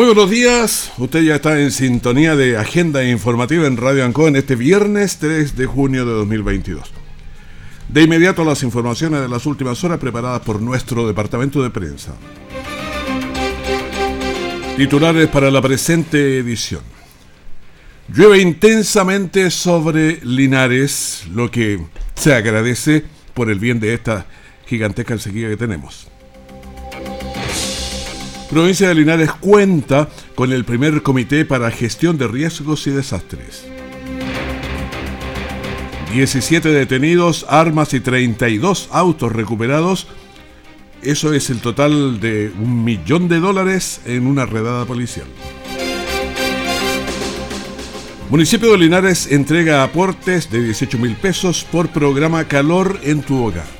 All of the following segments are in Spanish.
Muy buenos días, usted ya está en sintonía de Agenda Informativa en Radio Ancoa en este viernes 3 de junio de 2022. De inmediato las informaciones de las últimas horas preparadas por nuestro departamento de prensa. Titulares para la presente edición. Llueve intensamente sobre Linares, lo que se agradece por el bien de esta gigantesca sequía que tenemos. Provincia de Linares cuenta con el primer comité para gestión de riesgos y desastres. 17 detenidos, armas y 32 autos recuperados. Eso es el total de un millón de dólares en una redada policial. Municipio de Linares entrega aportes de 18 mil pesos por programa Calor en tu hogar.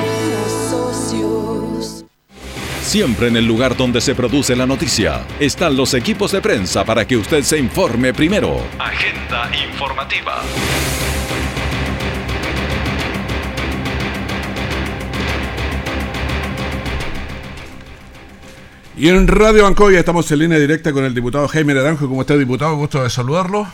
Siempre en el lugar donde se produce la noticia están los equipos de prensa para que usted se informe primero. Agenda informativa. Y en Radio Ancoya estamos en línea directa con el diputado Jaime Naranjo. ¿Cómo está, diputado? Gusto de saludarlo.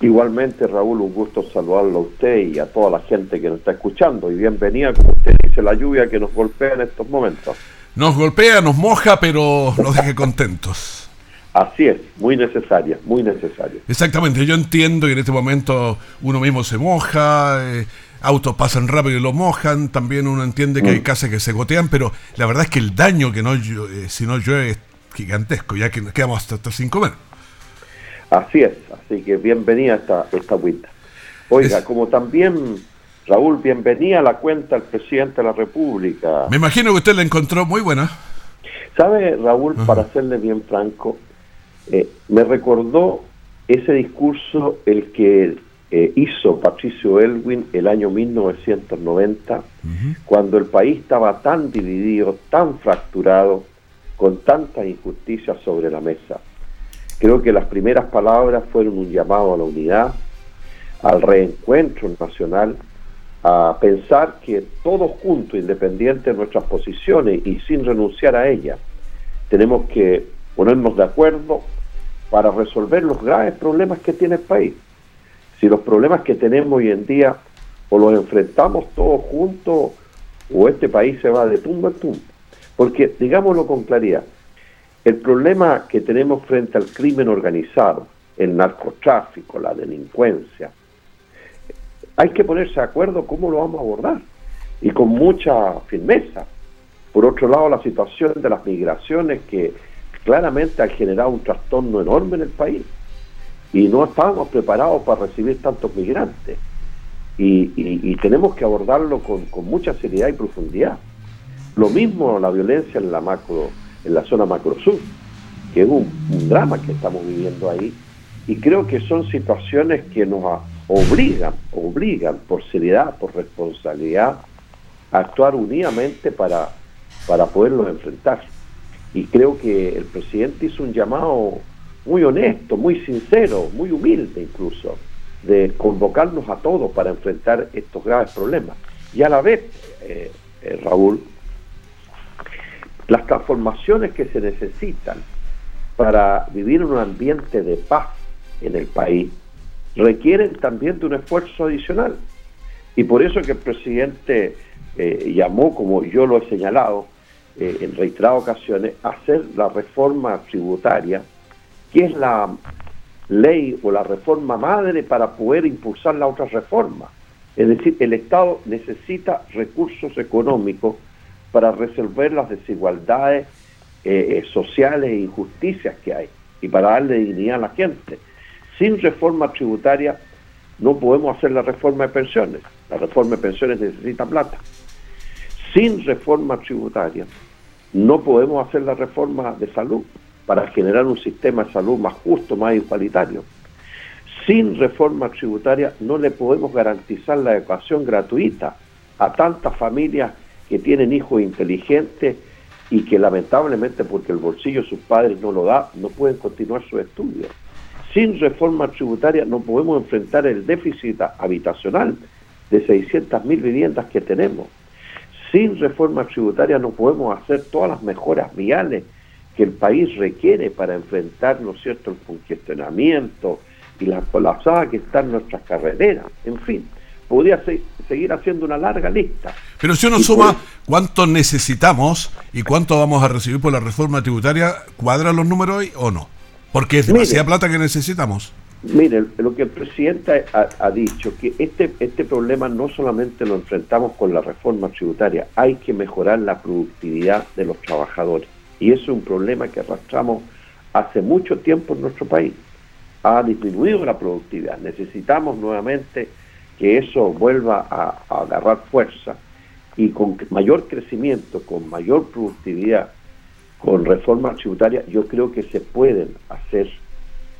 Igualmente, Raúl, un gusto saludarlo a usted y a toda la gente que nos está escuchando. Y bienvenida, como usted dice, la lluvia que nos golpea en estos momentos. Nos golpea, nos moja, pero nos deje contentos. Así es, muy necesaria, muy necesaria. Exactamente, yo entiendo que en este momento uno mismo se moja, eh, autos pasan rápido y lo mojan, también uno entiende que hay casas que se gotean, pero la verdad es que el daño que no eh, si no llueve es gigantesco, ya que nos quedamos hasta, hasta sin comer. Así es, así que bienvenida esta, esta agüita. Oiga, Es- como también, Raúl, bienvenida a la cuenta del presidente de la República. Me imagino que usted la encontró muy buena. ¿Sabe, Raúl, para serle bien franco, eh, me recordó ese discurso el que eh, hizo Patricio Elwin el año 1990, cuando el país estaba tan dividido, tan fracturado, con tantas injusticias sobre la mesa. Creo que las primeras palabras fueron un llamado a la unidad, al reencuentro nacional, a pensar que todos juntos, independiente de nuestras posiciones y sin renunciar a ellas, tenemos que ponernos de acuerdo para resolver los graves problemas que tiene el país. Si los problemas que tenemos hoy en día o los enfrentamos todos juntos o este país se va de tumba en tumba. Porque, digámoslo con claridad, el problema que tenemos frente al crimen organizado, el narcotráfico, la delincuencia, hay que ponerse de acuerdo cómo lo vamos a abordar y con mucha firmeza. Por otro lado, la situación de las migraciones que claramente ha generado un trastorno enorme en el país y no estábamos preparados para recibir tantos migrantes y, tenemos que abordarlo con, mucha seriedad y profundidad. Lo mismo la violencia en la macro, en la zona macro sur, que es un, drama que estamos viviendo ahí y creo que son situaciones que nos obligan, obligan por seriedad, por responsabilidad, a actuar unidamente para, para poderlos enfrentar. Y creo que el presidente hizo un llamado muy honesto, muy sincero, muy humilde incluso, de convocarnos a todos para enfrentar estos graves problemas. Y a la vez, eh, eh, Raúl, las transformaciones que se necesitan para vivir en un ambiente de paz en el país requieren también de un esfuerzo adicional. Y por eso que el presidente eh, llamó, como yo lo he señalado, en reiteradas ocasiones, hacer la reforma tributaria, que es la ley o la reforma madre para poder impulsar la otra reforma. Es decir, el Estado necesita recursos económicos para resolver las desigualdades eh, sociales e injusticias que hay y para darle dignidad a la gente. Sin reforma tributaria no podemos hacer la reforma de pensiones. La reforma de pensiones necesita plata. Sin reforma tributaria no podemos hacer la reforma de salud para generar un sistema de salud más justo, más igualitario. Sin reforma tributaria no le podemos garantizar la educación gratuita a tantas familias que tienen hijos inteligentes y que lamentablemente porque el bolsillo de sus padres no lo da, no pueden continuar sus estudios. Sin reforma tributaria no podemos enfrentar el déficit habitacional de 600.000 viviendas que tenemos. Sin reforma tributaria no podemos hacer todas las mejoras viales que el país requiere para enfrentar, ¿no es cierto?, el congestionamiento y la colapsada que están nuestras carreteras. En fin, podría seguir haciendo una larga lista. Pero si uno suma cuánto necesitamos y cuánto vamos a recibir por la reforma tributaria, ¿cuadran los números hoy o no? Porque es demasiada plata que necesitamos. Mire, lo que el presidente ha, dicho, que este, este problema no solamente lo enfrentamos con la reforma tributaria, hay que mejorar la productividad de los trabajadores. Y eso es un problema que arrastramos hace mucho tiempo en nuestro país. Ha disminuido la productividad. Necesitamos nuevamente que eso vuelva a, a agarrar fuerza y con mayor crecimiento, con mayor productividad, con reforma tributaria, yo creo que se pueden hacer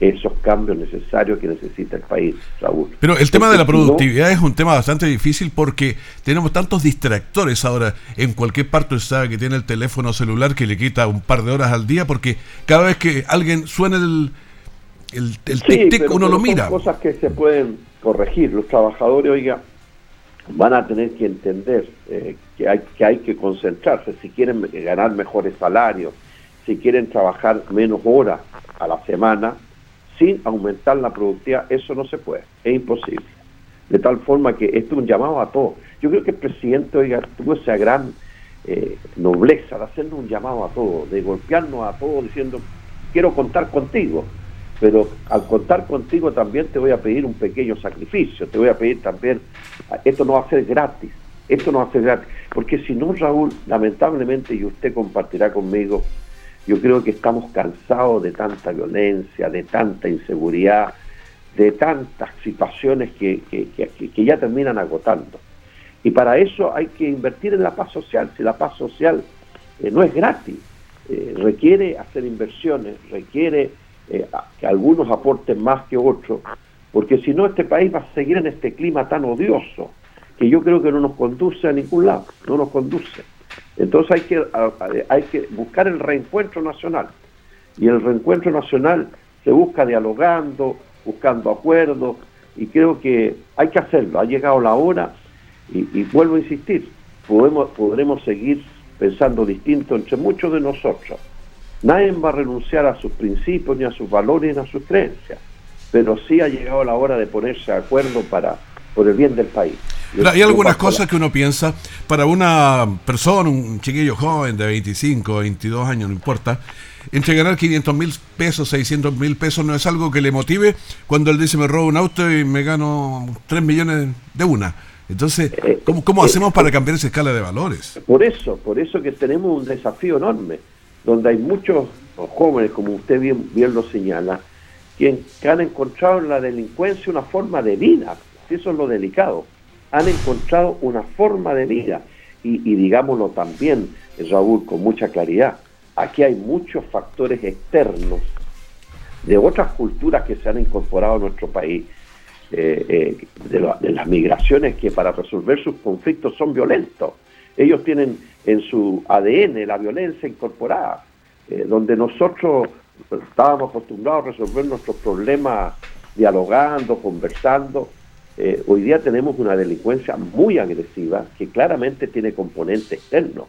esos cambios necesarios que necesita el país, Raúl. Pero el tema de la productividad es un tema bastante difícil porque tenemos tantos distractores ahora. En cualquier parte usted sabe que tiene el teléfono celular que le quita un par de horas al día porque cada vez que alguien suena el, el, tic tic uno lo mira. Son cosas que se pueden corregir. Los trabajadores, oiga, van a tener que entender eh, que, hay, que hay que concentrarse. Si quieren ganar mejores salarios, si quieren trabajar menos horas a la semana, sin aumentar la productividad, eso no se puede, es imposible. De tal forma que esto es un llamado a todos. Yo creo que el presidente oiga, tuvo esa gran eh, nobleza de hacernos un llamado a todos, de golpearnos a todos diciendo, quiero contar contigo, pero al contar contigo también te voy a pedir un pequeño sacrificio, te voy a pedir también, esto no va a ser gratis, esto no va a ser gratis, porque si no, Raúl, lamentablemente, y usted compartirá conmigo, yo creo que estamos cansados de tanta violencia, de tanta inseguridad, de tantas situaciones que, que, ya terminan agotando. Y para eso hay que invertir en la paz social. Si la paz social eh, no es gratis, eh, requiere hacer inversiones, requiere eh, que algunos aporten más que otros, porque si no este país va a seguir en este clima tan odioso que yo creo que no nos conduce a ningún lado, no nos conduce. Entonces hay que, hay que buscar el reencuentro nacional. Y el reencuentro nacional se busca dialogando, buscando acuerdos, y creo que hay que hacerlo. Ha llegado la hora, y, vuelvo a insistir, podemos, podremos seguir pensando distinto entre muchos de nosotros. Nadie va a renunciar a sus principios, ni a sus valores, ni a sus creencias, pero sí ha llegado la hora de ponerse de acuerdo para, por el bien del país. Hay algunas cosas que uno piensa, para una persona, un chiquillo joven de 25, 22 años, no importa, entre ganar 500 mil pesos, 600 mil pesos no es algo que le motive cuando él dice me robo un auto y me gano 3 millones de una. Entonces, eh, ¿cómo, cómo eh, hacemos para cambiar esa escala de valores? Por eso, por eso que tenemos un desafío enorme, donde hay muchos jóvenes, como usted bien, bien lo señala, que han encontrado en la delincuencia una forma de vida. Eso es lo delicado han encontrado una forma de vida. Y, digámoslo también, Raúl, con mucha claridad, aquí hay muchos factores externos de otras culturas que se han incorporado a nuestro país, eh, eh, de, las migraciones que para resolver sus conflictos son violentos. Ellos tienen en su ADN la violencia incorporada, eh, donde nosotros estábamos acostumbrados a resolver nuestros problemas dialogando, conversando, eh, hoy día tenemos una delincuencia muy agresiva que claramente tiene componente externo,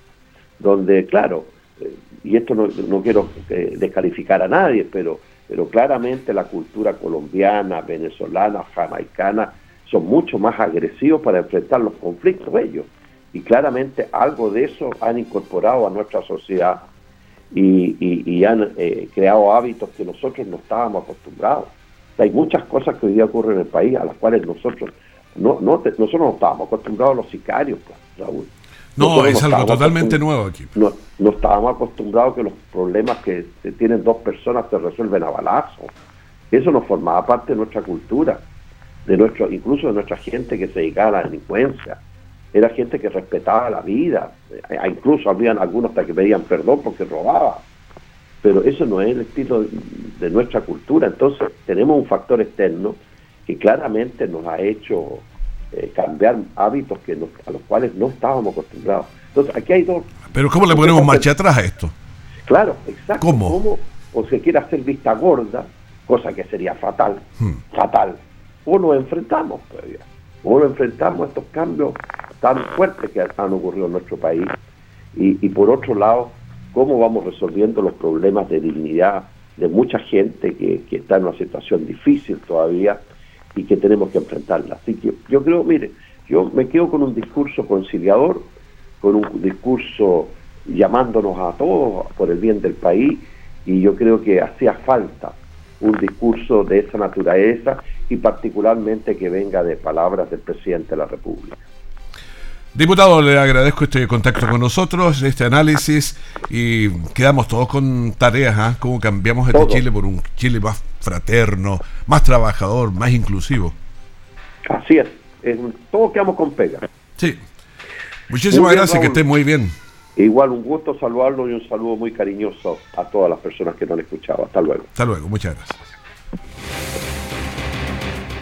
donde, claro, eh, y esto no, quiero eh, descalificar a nadie, pero, pero claramente la cultura colombiana, venezolana, jamaicana, son mucho más agresivos para enfrentar los conflictos ellos. y claramente algo de eso han incorporado a nuestra sociedad y, han creado hábitos que nosotros no estábamos acostumbrados. Hay muchas cosas que hoy día ocurren en el país a las cuales nosotros no, no nosotros no estábamos acostumbrados a los sicarios, pues, Raúl. No, es algo totalmente nuevo aquí. No, no estábamos acostumbrados a que los problemas que tienen dos personas se resuelven a balazo. Eso no formaba parte de nuestra cultura, de nuestro, incluso de nuestra gente que se dedicaba a la delincuencia. Era gente que respetaba la vida, eh, incluso habían algunos hasta que pedían perdón porque robaba. Pero eso no es el estilo de nuestra cultura. Entonces tenemos un factor externo que claramente nos ha hecho eh, cambiar hábitos que a los cuales no estábamos acostumbrados. Entonces aquí hay dos... Pero ¿cómo le ponemos marcha atrás a esto? Claro, exacto. ¿Cómo? o se quiere hacer vista gorda, cosa que sería fatal, hmm. fatal, o nos enfrentamos todavía, o nos enfrentamos a estos cambios tan fuertes que han ocurrido en nuestro país, y, por otro lado, cómo vamos resolviendo los problemas de dignidad de mucha gente que, está en una situación difícil todavía y que tenemos que enfrentarla. Así que yo creo, mire, yo me quedo con un discurso conciliador, con un discurso llamándonos a todos por el bien del país y yo creo que hacía falta un discurso de esa naturaleza y particularmente que venga de palabras del presidente de la República. Diputado, le agradezco este contacto con nosotros, este análisis y quedamos todos con tareas, ¿ah? ¿Cómo cambiamos este Chile por un Chile más fraterno, más trabajador, más inclusivo? Así es, todos quedamos con pega. Sí. Muchísimas gracias, que esté muy bien. Igual un gusto saludarlo y un saludo muy cariñoso a todas las personas que nos han escuchado. Hasta luego. Hasta luego, muchas gracias.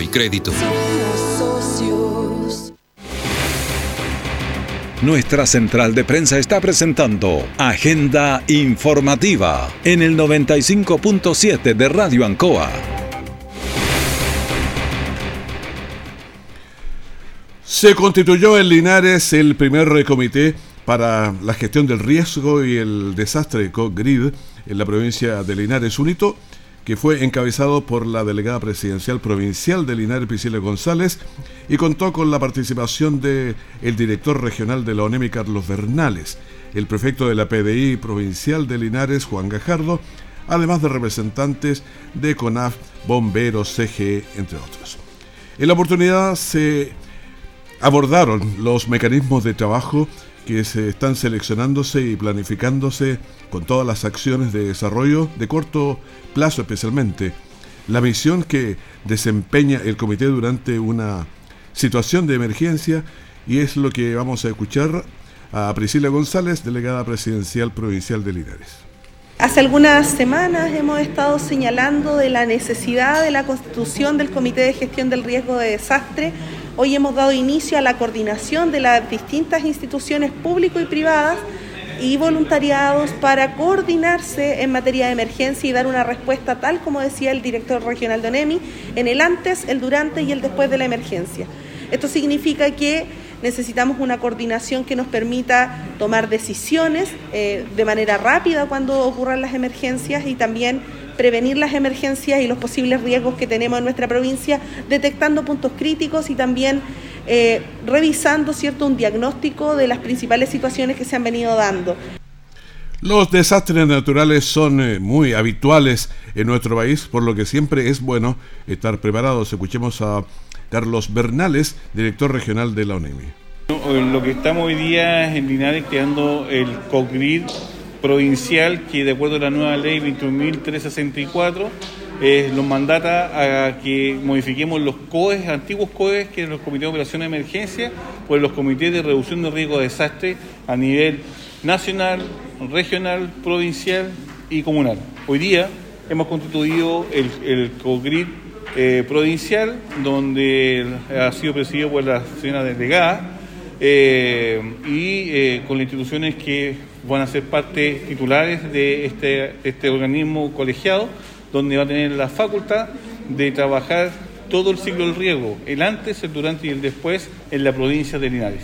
y Crédito. Nuestra central de prensa está presentando Agenda Informativa en el 95.7 de Radio Ancoa. Se constituyó en Linares el primer comité para la gestión del riesgo y el desastre COGRID en la provincia de Linares, Unito que fue encabezado por la delegada presidencial provincial de Linares, Priscila González, y contó con la participación del el director regional de la ONEMI, Carlos Bernales, el prefecto de la PDI provincial de Linares, Juan Gajardo, además de representantes de CONAF, bomberos, CGE, entre otros. En la oportunidad se abordaron los mecanismos de trabajo que se están seleccionándose y planificándose con todas las acciones de desarrollo de corto plazo especialmente. La misión que desempeña el comité durante una situación de emergencia y es lo que vamos a escuchar a Priscila González, delegada presidencial provincial de Linares. Hace algunas semanas hemos estado señalando de la necesidad de la constitución del Comité de Gestión del Riesgo de Desastre Hoy hemos dado inicio a la coordinación de las distintas instituciones públicas y privadas y voluntariados para coordinarse en materia de emergencia y dar una respuesta tal como decía el director regional de ONEMI en el antes, el durante y el después de la emergencia. Esto significa que necesitamos una coordinación que nos permita tomar decisiones eh, de manera rápida cuando ocurran las emergencias y también prevenir las emergencias y los posibles riesgos que tenemos en nuestra provincia, detectando puntos críticos y también eh, revisando cierto un diagnóstico de las principales situaciones que se han venido dando. Los desastres naturales son eh, muy habituales en nuestro país, por lo que siempre es bueno estar preparados. Escuchemos a Carlos Bernales, director regional de la ONEMI. Lo que estamos hoy día en Linares creando el COGRID provincial que de acuerdo a la nueva ley 21.364 eh, nos mandata a que modifiquemos los COEs, antiguos COEs que eran los comités de operación de emergencia, por los comités de reducción de riesgo de desastre a nivel nacional, regional, provincial y comunal. Hoy día hemos constituido el, el COGRID eh, provincial, donde ha sido presidido por la señora delegada eh, y eh, con las instituciones que van a ser parte titulares de este, este organismo colegiado, donde va a tener la facultad de trabajar todo el ciclo del riego, el antes, el durante y el después, en la provincia de Linares.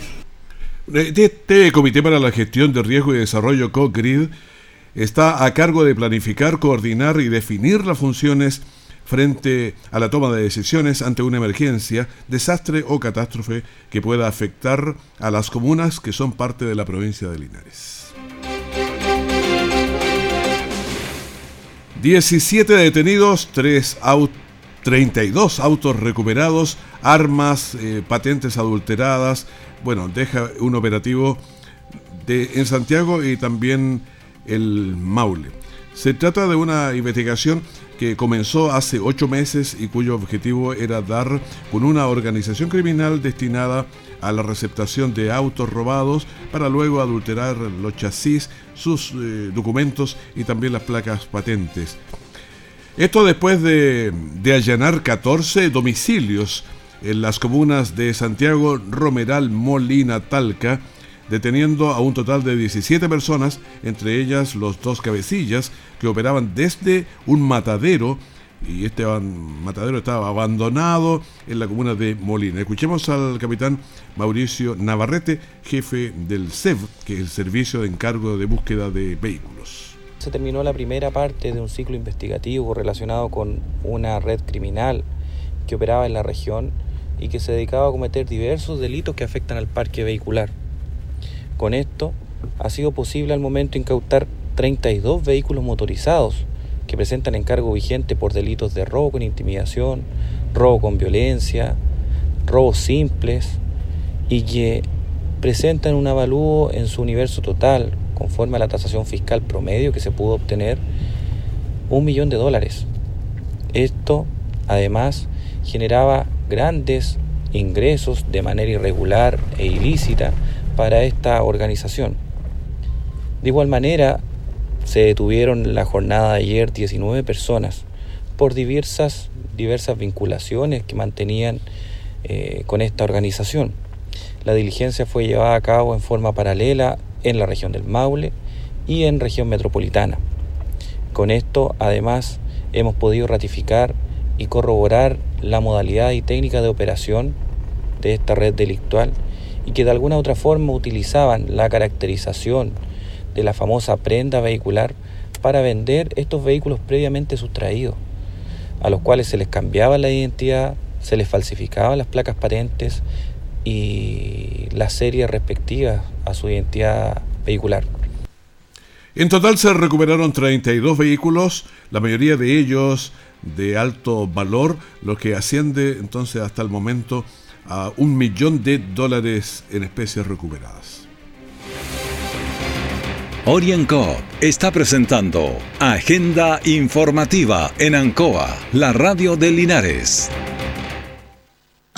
Este Comité para la Gestión de Riesgo y Desarrollo COGRID está a cargo de planificar, coordinar y definir las funciones frente a la toma de decisiones ante una emergencia, desastre o catástrofe que pueda afectar a las comunas que son parte de la provincia de Linares. 17 detenidos, 3 32 autos recuperados, armas, eh, patentes adulteradas. Bueno, deja un operativo de, en Santiago y también el Maule. Se trata de una investigación que comenzó hace ocho meses y cuyo objetivo era dar con una organización criminal destinada a la receptación de autos robados para luego adulterar los chasis, sus eh, documentos y también las placas patentes. Esto después de, de allanar 14 domicilios en las comunas de Santiago, Romeral, Molina, Talca, deteniendo a un total de 17 personas, entre ellas los dos cabecillas, que operaban desde un matadero, y este matadero estaba abandonado en la comuna de Molina. Escuchemos al capitán Mauricio Navarrete, jefe del SEV, que es el Servicio de Encargo de Búsqueda de Vehículos. Se terminó la primera parte de un ciclo investigativo relacionado con una red criminal que operaba en la región y que se dedicaba a cometer diversos delitos que afectan al parque vehicular. Con esto ha sido posible al momento incautar 32 vehículos motorizados que presentan encargo vigente por delitos de robo con intimidación, robo con violencia, robos simples y que presentan un avalúo en su universo total, conforme a la tasación fiscal promedio que se pudo obtener, un millón de dólares. Esto, además, generaba grandes ingresos de manera irregular e ilícita para esta organización. De igual manera, se detuvieron la jornada de ayer 19 personas por diversas, diversas vinculaciones que mantenían eh, con esta organización. La diligencia fue llevada a cabo en forma paralela en la región del Maule y en región metropolitana. Con esto, además, hemos podido ratificar y corroborar la modalidad y técnica de operación de esta red delictual y que de alguna otra forma utilizaban la caracterización de la famosa prenda vehicular para vender estos vehículos previamente sustraídos, a los cuales se les cambiaba la identidad, se les falsificaban las placas patentes y las series respectivas a su identidad vehicular. En total se recuperaron 32 vehículos, la mayoría de ellos de alto valor, lo que asciende entonces hasta el momento a un millón de dólares en especies recuperadas. Orienco está presentando Agenda Informativa en Ancoa, la radio de Linares.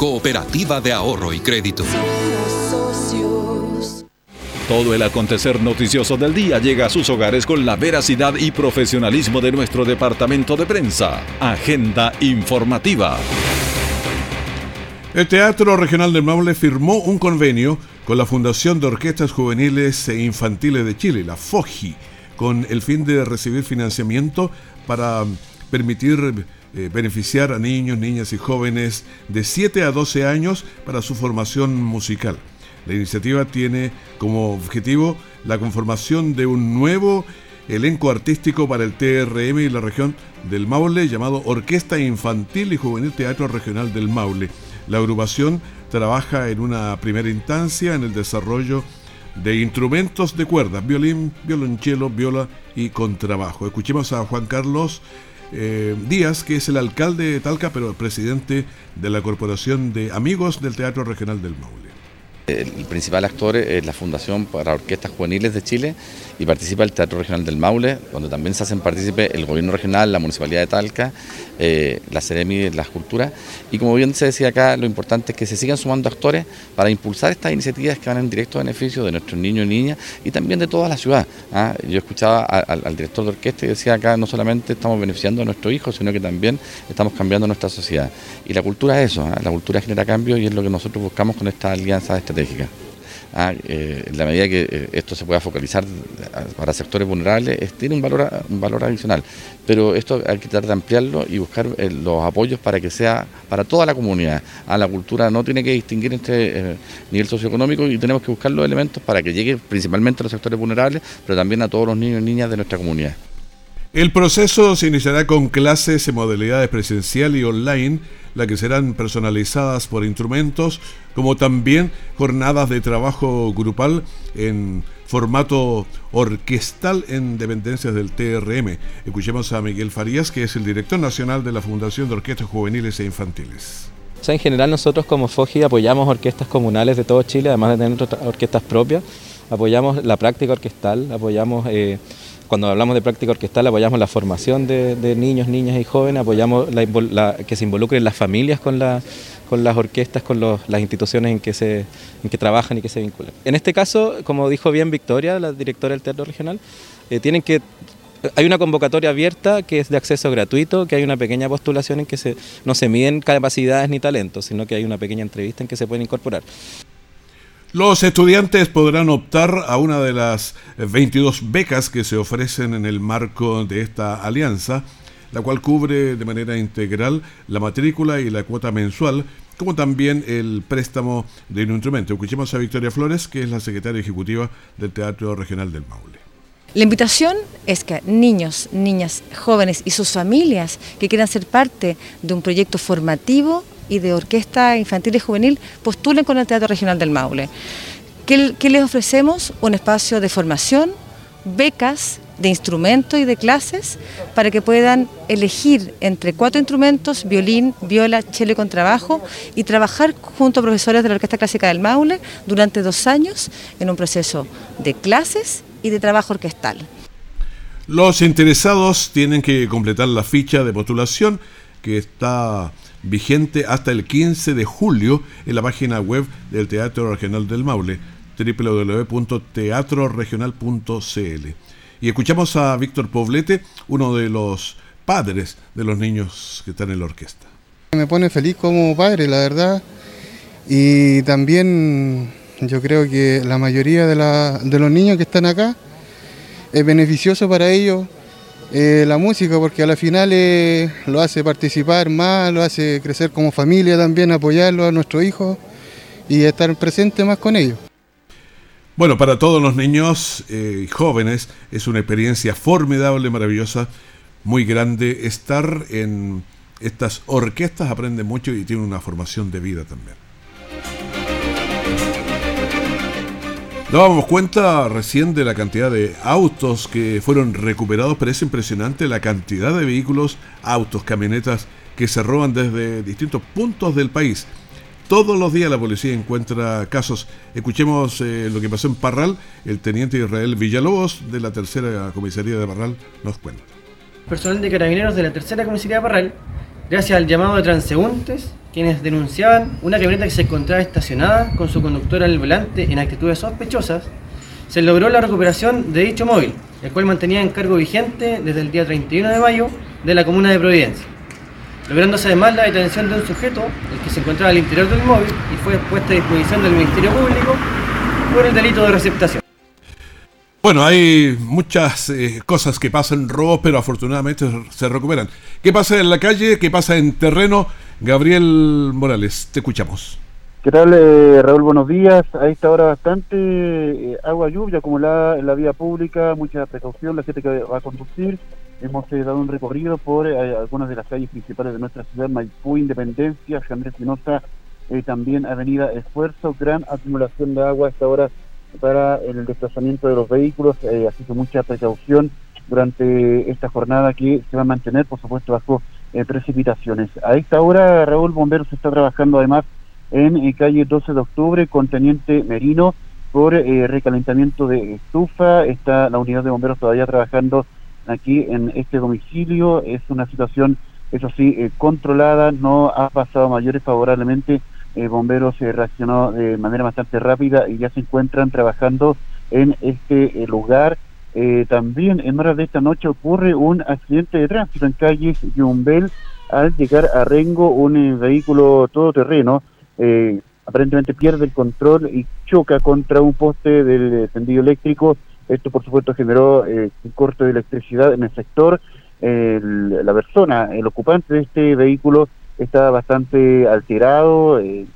Cooperativa de Ahorro y Crédito. Todo el acontecer noticioso del día llega a sus hogares con la veracidad y profesionalismo de nuestro departamento de prensa. Agenda informativa. El Teatro Regional del Maule firmó un convenio con la Fundación de Orquestas Juveniles e Infantiles de Chile, la FOGI, con el fin de recibir financiamiento para permitir eh, beneficiar a niños, niñas y jóvenes de 7 a 12 años para su formación musical. La iniciativa tiene como objetivo la conformación de un nuevo elenco artístico para el TRM y la región del Maule llamado Orquesta Infantil y Juvenil Teatro Regional del Maule. La agrupación trabaja en una primera instancia en el desarrollo de instrumentos de cuerda, violín, violonchelo, viola y contrabajo. Escuchemos a Juan Carlos eh, Díaz, que es el alcalde de Talca, pero presidente de la Corporación de Amigos del Teatro Regional del Maule. El principal actor es la Fundación para Orquestas Juveniles de Chile y participa el Teatro Regional del Maule, donde también se hacen partícipe el Gobierno Regional, la Municipalidad de Talca, eh, la Ceremi, las Culturas. Y como bien se decía acá, lo importante es que se sigan sumando actores para impulsar estas iniciativas que van en directo beneficio de nuestros niños y niñas y también de toda la ciudad. ¿ah? Yo escuchaba al, director de orquesta y decía acá no solamente estamos beneficiando a nuestros hijos, sino que también estamos cambiando nuestra sociedad. Y la cultura es eso, ¿ah? la cultura genera cambio y es lo que nosotros buscamos con esta alianza estratégica. Ah, eh, en la medida que eh, esto se pueda focalizar para sectores vulnerables, tiene un valor, un valor adicional. Pero esto hay que tratar de ampliarlo y buscar eh, los apoyos para que sea para toda la comunidad. A ah, la cultura no tiene que distinguir entre nivel socioeconómico y tenemos que buscar los elementos para que llegue principalmente a los sectores vulnerables, pero también a todos los niños y niñas de nuestra comunidad. El proceso se iniciará con clases en modalidades presencial y online, las que serán personalizadas por instrumentos, como también jornadas de trabajo grupal en formato orquestal en dependencias del TRM. Escuchemos a Miguel Farías, que es el director nacional de la Fundación de Orquestas Juveniles e Infantiles. en general nosotros como FOGI apoyamos orquestas comunales de todo Chile, además de tener orquestas propias, apoyamos la práctica orquestal, apoyamos... Eh, cuando hablamos de práctica orquestal apoyamos la formación de, niños, niñas y jóvenes, apoyamos que se involucren las familias con, las orquestas, con las instituciones en que, trabajan y que se vinculan. En este caso, como dijo bien Victoria, la directora del Teatro Regional, eh, tienen que hay una convocatoria abierta que es de acceso gratuito, que hay una pequeña postulación en que no se miden capacidades ni talentos, sino que hay una pequeña entrevista en que se pueden incorporar. Los estudiantes podrán optar a una de las 22 becas que se ofrecen en el marco de esta alianza, la cual cubre de manera integral la matrícula y la cuota mensual, como también el préstamo de un instrumento. Escuchemos a Victoria Flores, que es la secretaria ejecutiva del Teatro Regional del Maule. La invitación es que niños, niñas, jóvenes y sus familias que quieran ser parte de un proyecto formativo y de orquesta infantil y juvenil postulen con el Teatro Regional del Maule. ¿Qué, les ofrecemos? Un espacio de formación, becas de instrumentos y de clases para que puedan elegir entre cuatro instrumentos, violín, viola, cello y contrabajo, y trabajar junto a profesores de la Orquesta Clásica del Maule durante dos años en un proceso de clases y de trabajo orquestal. Los interesados tienen que completar la ficha de postulación que está vigente hasta el 15 de julio en la página web del Teatro Regional del Maule, www.teatroregional.cl. Y escuchamos a Víctor Poblete, uno de los padres de los niños que están en la orquesta. Me pone feliz como padre, la verdad. Y también yo creo que la mayoría de, de los niños que están acá es beneficioso para ellos eh, la música porque a la final eh, lo hace participar más, lo hace crecer como familia también, apoyarlo a nuestros hijos y estar presente más con ellos. Bueno, para todos los niños eh, y jóvenes es una experiencia formidable, maravillosa, muy grande. Estar en estas orquestas aprende mucho y tiene una formación de vida también. Nos damos cuenta recién de la cantidad de autos que fueron recuperados, pero es impresionante la cantidad de vehículos, autos, camionetas que se roban desde distintos puntos del país. Todos los días la policía encuentra casos. Escuchemos eh, lo que pasó en Parral. El teniente Israel Villalobos de la tercera comisaría de Parral nos cuenta. Personal de carabineros de la tercera comisaría de Parral, gracias al llamado de transeúntes, quienes denunciaban una camioneta que se encontraba estacionada con su conductor al volante en actitudes sospechosas, se logró la recuperación de dicho móvil, el cual mantenía en cargo vigente desde el día 31 de mayo de la comuna de Providencia, lográndose además la detención de un sujeto, el que se encontraba al interior del móvil y fue puesto a disposición del Ministerio Público por el delito de receptación. Bueno, hay muchas eh, cosas que pasan robos, pero afortunadamente se recuperan. ¿Qué pasa en la calle? ¿Qué pasa en terreno? Gabriel Morales, te escuchamos. ¿Qué tal, eh, Raúl? Buenos días. A esta hora bastante eh, agua lluvia acumulada en la vía pública, mucha precaución, la gente que va a conducir. Hemos dado un recorrido por algunas de las calles principales de nuestra ciudad, Maipú, Independencia, Andrés Espinosa, también Avenida Esfuerzo, gran acumulación de agua a esta hora para el desplazamiento de los vehículos, eh, así que mucha precaución durante esta jornada que se va a mantener, por supuesto, bajo eh, precipitaciones. A esta hora, Raúl Bomberos está trabajando además en eh, calle 12 de octubre con Teniente Merino por eh, recalentamiento de estufa. Está la unidad de bomberos todavía trabajando aquí en este domicilio. Es una situación, eso sí, controlada, no ha pasado mayores favorablemente. Bomberos reaccionó de manera bastante rápida y ya se encuentran trabajando en este lugar. Eh, también en horas de esta noche ocurre un accidente de tránsito en calle Yumbel al llegar a Rengo un eh, vehículo todoterreno eh, aparentemente pierde el control y choca contra un poste del tendido eléctrico. Esto por supuesto generó un corte de electricidad en el sector. La persona el ocupante de este vehículo está bastante alterado y,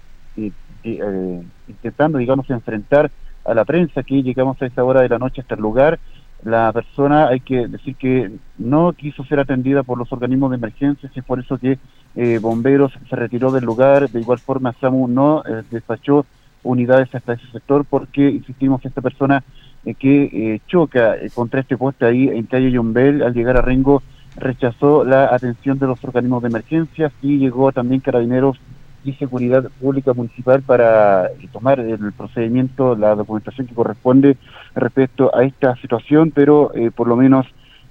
intentando digamos enfrentar a la prensa que llegamos a esta hora de la noche hasta el lugar. La persona hay que decir que no quiso ser atendida por los organismos de emergencia, es por eso que eh, Bomberos se retiró del lugar, de igual forma SAMU no eh, despachó unidades hasta ese sector porque insistimos que esta persona eh, que choca contra este poste ahí en calle Yombel al llegar a Rengo rechazó la atención de los organismos de emergencia y llegó también carabineros y Seguridad Pública Municipal para eh, tomar el procedimiento, la documentación que corresponde respecto a esta situación, pero eh, por lo menos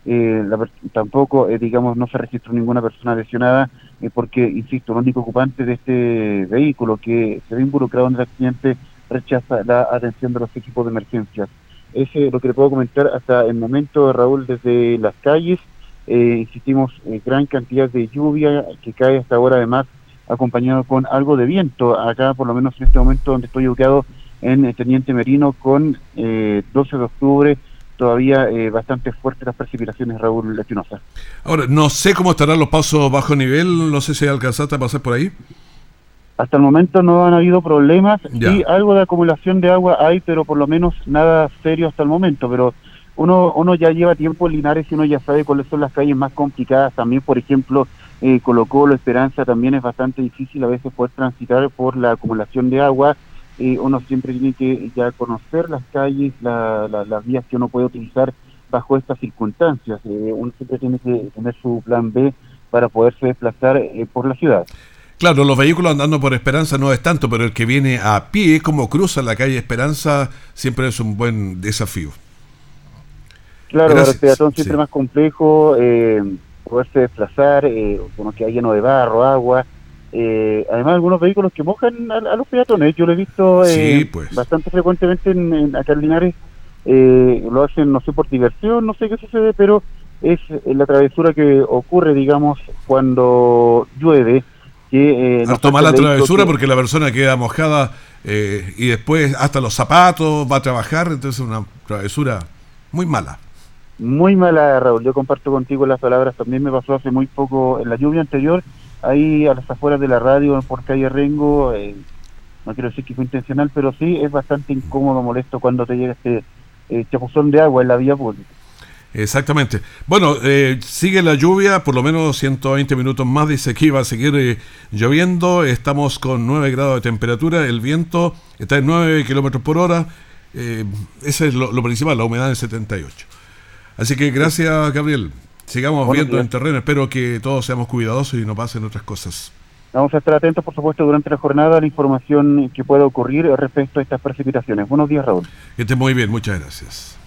eh, tampoco, digamos, no se registró ninguna persona lesionada, porque, insisto, el único ocupante de este vehículo que se ve involucrado en el accidente rechaza la atención de los equipos de emergencia. Ese es lo que le puedo comentar hasta el momento, Raúl, desde las calles. Insistimos, gran cantidad de lluvia que cae hasta ahora, además, acompañado con algo de viento. Acá, por lo menos en este momento donde estoy ubicado en eh, Teniente Merino, con eh, 12 de octubre, todavía eh, bastante fuertes las precipitaciones, Raúl Latinosa. Ahora, no sé cómo estarán los pasos bajo nivel, no sé si alcanzaste a pasar por ahí. Hasta el momento no han habido problemas, y algo de acumulación de agua hay, pero por lo menos nada serio hasta el momento, pero uno, uno ya lleva tiempo en Linares y uno ya sabe cuáles son las calles más complicadas, también por ejemplo eh, Colo Esperanza, también es bastante difícil a veces poder transitar por la acumulación de agua. Eh, uno siempre tiene que ya conocer las calles, las vías que uno puede utilizar bajo estas circunstancias. Eh, uno siempre tiene que tener su plan B para poderse desplazar eh, por la ciudad. Claro, los vehículos andando por Esperanza no es tanto, pero el que viene a pie, como cruza la calle Esperanza, siempre es un buen desafío. Claro, el peatón siempre más complejo. Eh, poderse desplazar, eh, como que hay lleno de barro, agua. Eh, además, algunos vehículos que mojan a, los peatones. Yo lo he visto eh, pues. bastante frecuentemente en, en acá en Linares. Eh, lo hacen, no sé, por diversión, no sé qué sucede, pero es la travesura que ocurre, digamos, cuando llueve. Que, Al tomar la travesura porque la persona queda mojada y después hasta los zapatos va a trabajar, entonces es una travesura muy mala. Muy mala, Raúl. Yo comparto contigo las palabras. También me pasó hace muy poco, en la lluvia anterior, ahí a las afueras de la radio, por calle Rengo. Eh, no quiero decir que fue intencional, pero sí es bastante incómodo, molesto cuando te llega este eh, chapuzón de agua en la vía pública. Exactamente. Bueno, eh, sigue la lluvia, por lo menos 120 minutos más, dice que iba a seguir eh, lloviendo. Estamos con 9 grados de temperatura, el viento está en 9 kilómetros por hora. Eh, ese es lo, lo, principal, la humedad en 78. Así que gracias, Gabriel. Sigamos viendo en terreno. Espero que todos seamos cuidadosos y no pasen otras cosas. Vamos a estar atentos, por supuesto, durante la jornada a la información que pueda ocurrir respecto a estas precipitaciones. Buenos días, Raúl. Que esté muy bien, muchas gracias.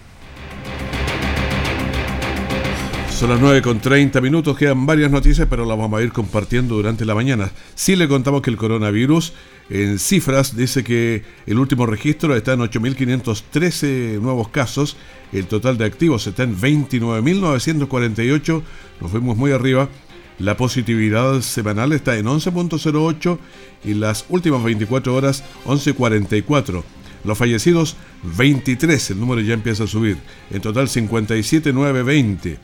Son las 9 con 30 minutos, quedan varias noticias, pero las vamos a ir compartiendo durante la mañana. Sí le contamos que el coronavirus en cifras dice que el último registro está en 8.513 nuevos casos, el total de activos está en 29.948, nos fuimos muy arriba. La positividad semanal está en 11.08 y las últimas 24 horas 11.44. Los fallecidos 23, el número ya empieza a subir. En total 57.920.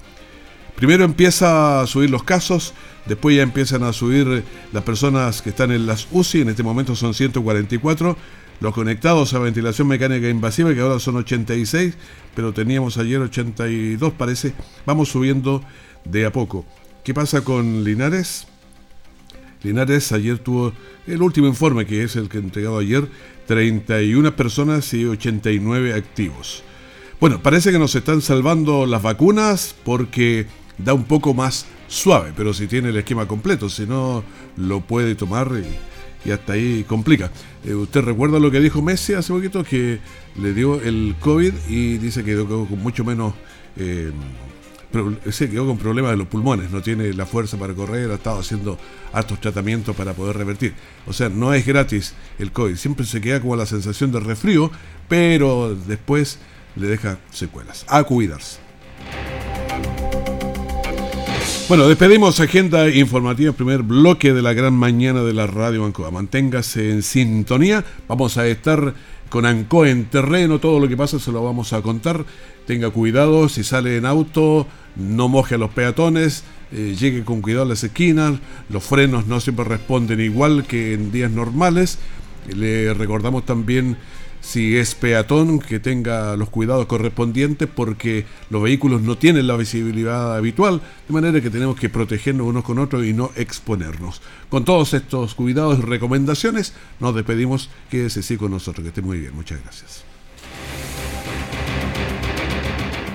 Primero empieza a subir los casos, después ya empiezan a subir las personas que están en las UCI, en este momento son 144, los conectados a ventilación mecánica invasiva, que ahora son 86, pero teníamos ayer 82 parece, vamos subiendo de a poco. ¿Qué pasa con Linares? Linares ayer tuvo el último informe, que es el que he entregado ayer, 31 personas y 89 activos. Bueno, parece que nos están salvando las vacunas porque da un poco más suave, pero si tiene el esquema completo, si no lo puede tomar y, hasta ahí complica. Eh, ¿Usted recuerda lo que dijo Messi hace poquito? Que le dio el COVID y dice que quedó con mucho menos... Eh, se quedó con problemas de los pulmones, no tiene la fuerza para correr, ha estado haciendo hartos tratamientos para poder revertir. O sea, no es gratis el COVID, siempre se queda como la sensación de resfrío, pero después le deja secuelas. A cuidarse. Bueno, despedimos agenda informativa, primer bloque de la gran mañana de la Radio Ancoa. Manténgase en sintonía. Vamos a estar con Ancoa en terreno. Todo lo que pasa se lo vamos a contar. Tenga cuidado si sale en auto, no moje a los peatones. Eh, llegue con cuidado a las esquinas. Los frenos no siempre responden igual que en días normales. Le recordamos también si es peatón, que tenga los cuidados correspondientes porque los vehículos no tienen la visibilidad habitual, de manera que tenemos que protegernos unos con otros y no exponernos. Con todos estos cuidados y recomendaciones, nos despedimos. Quédese así con nosotros, que esté muy bien. Muchas gracias.